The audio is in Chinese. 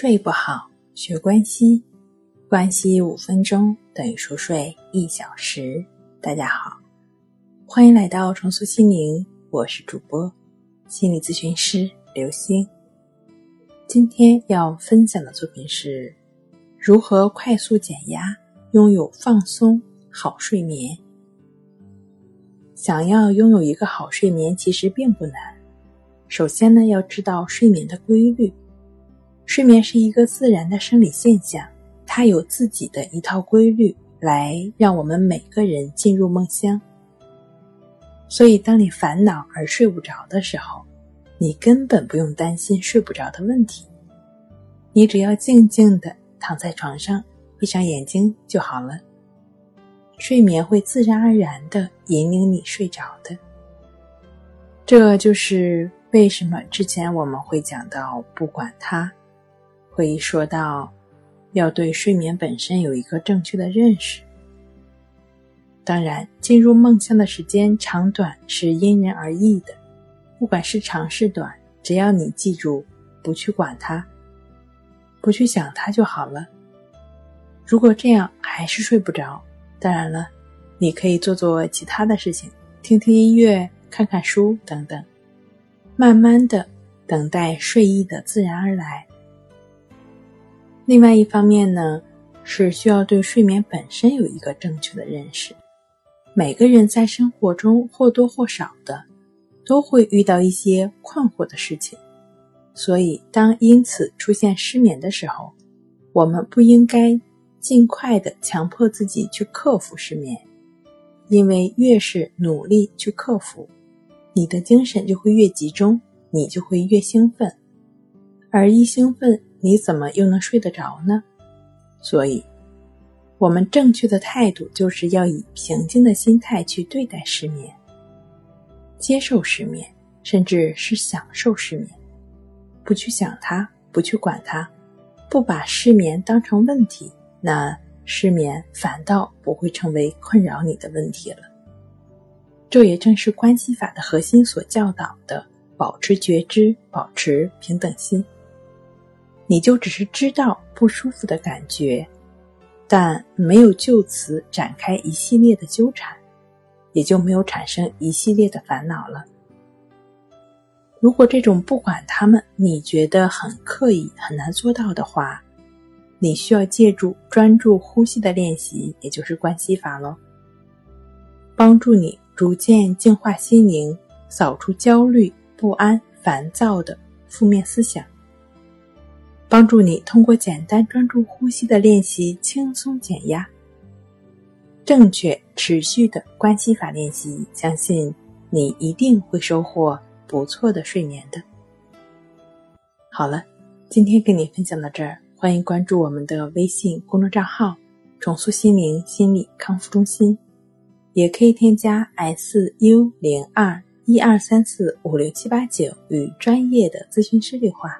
睡不好，学关西，关系五分钟等于熟睡一小时。大家好，欢迎来到重塑心灵，我是主播心理咨询师刘星。今天要分享的作品是如何快速减压，拥有放松好睡眠。想要拥有一个好睡眠，其实并不难。首先呢，要知道睡眠的规律。睡眠是一个自然的生理现象，它有自己的一套规律，来让我们每个人进入梦乡。所以，当你烦恼而睡不着的时候，你根本不用担心睡不着的问题，你只要静静的躺在床上，闭上眼睛就好了。睡眠会自然而然的引领你睡着的。这就是为什么之前我们会讲到，不管它。会议说到，要对睡眠本身有一个正确的认识。当然，进入梦乡的时间长短是因人而异的，不管是长是短，只要你记住不去管它，不去想它就好了。如果这样还是睡不着，当然了，你可以做做其他的事情，听听音乐、看看书等等，慢慢的等待睡意的自然而来。另外一方面呢，是需要对睡眠本身有一个正确的认识。每个人在生活中或多或少的都会遇到一些困惑的事情，所以当因此出现失眠的时候，我们不应该尽快的强迫自己去克服失眠，因为越是努力去克服，你的精神就会越集中，你就会越兴奋，而一兴奋。你怎么又能睡得着呢？所以，我们正确的态度就是要以平静的心态去对待失眠，接受失眠，甚至是享受失眠，不去想它，不去管它，不把失眠当成问题，那失眠反倒不会成为困扰你的问题了。这也正是关系法的核心所教导的：保持觉知，保持平等心。你就只是知道不舒服的感觉，但没有就此展开一系列的纠缠，也就没有产生一系列的烦恼了。如果这种不管他们你觉得很刻意、很难做到的话，你需要借助专注呼吸的练习，也就是关系法喽，帮助你逐渐净化心灵，扫除焦虑、不安、烦躁的负面思想。帮助你通过简单专注呼吸的练习轻松减压。正确持续的关系法练习，相信你一定会收获不错的睡眠的。好了，今天跟你分享到这儿，欢迎关注我们的微信公众账号“重塑心灵心理康复中心”，也可以添加 s u 零二一二三四五六七八九与专业的咨询师对话。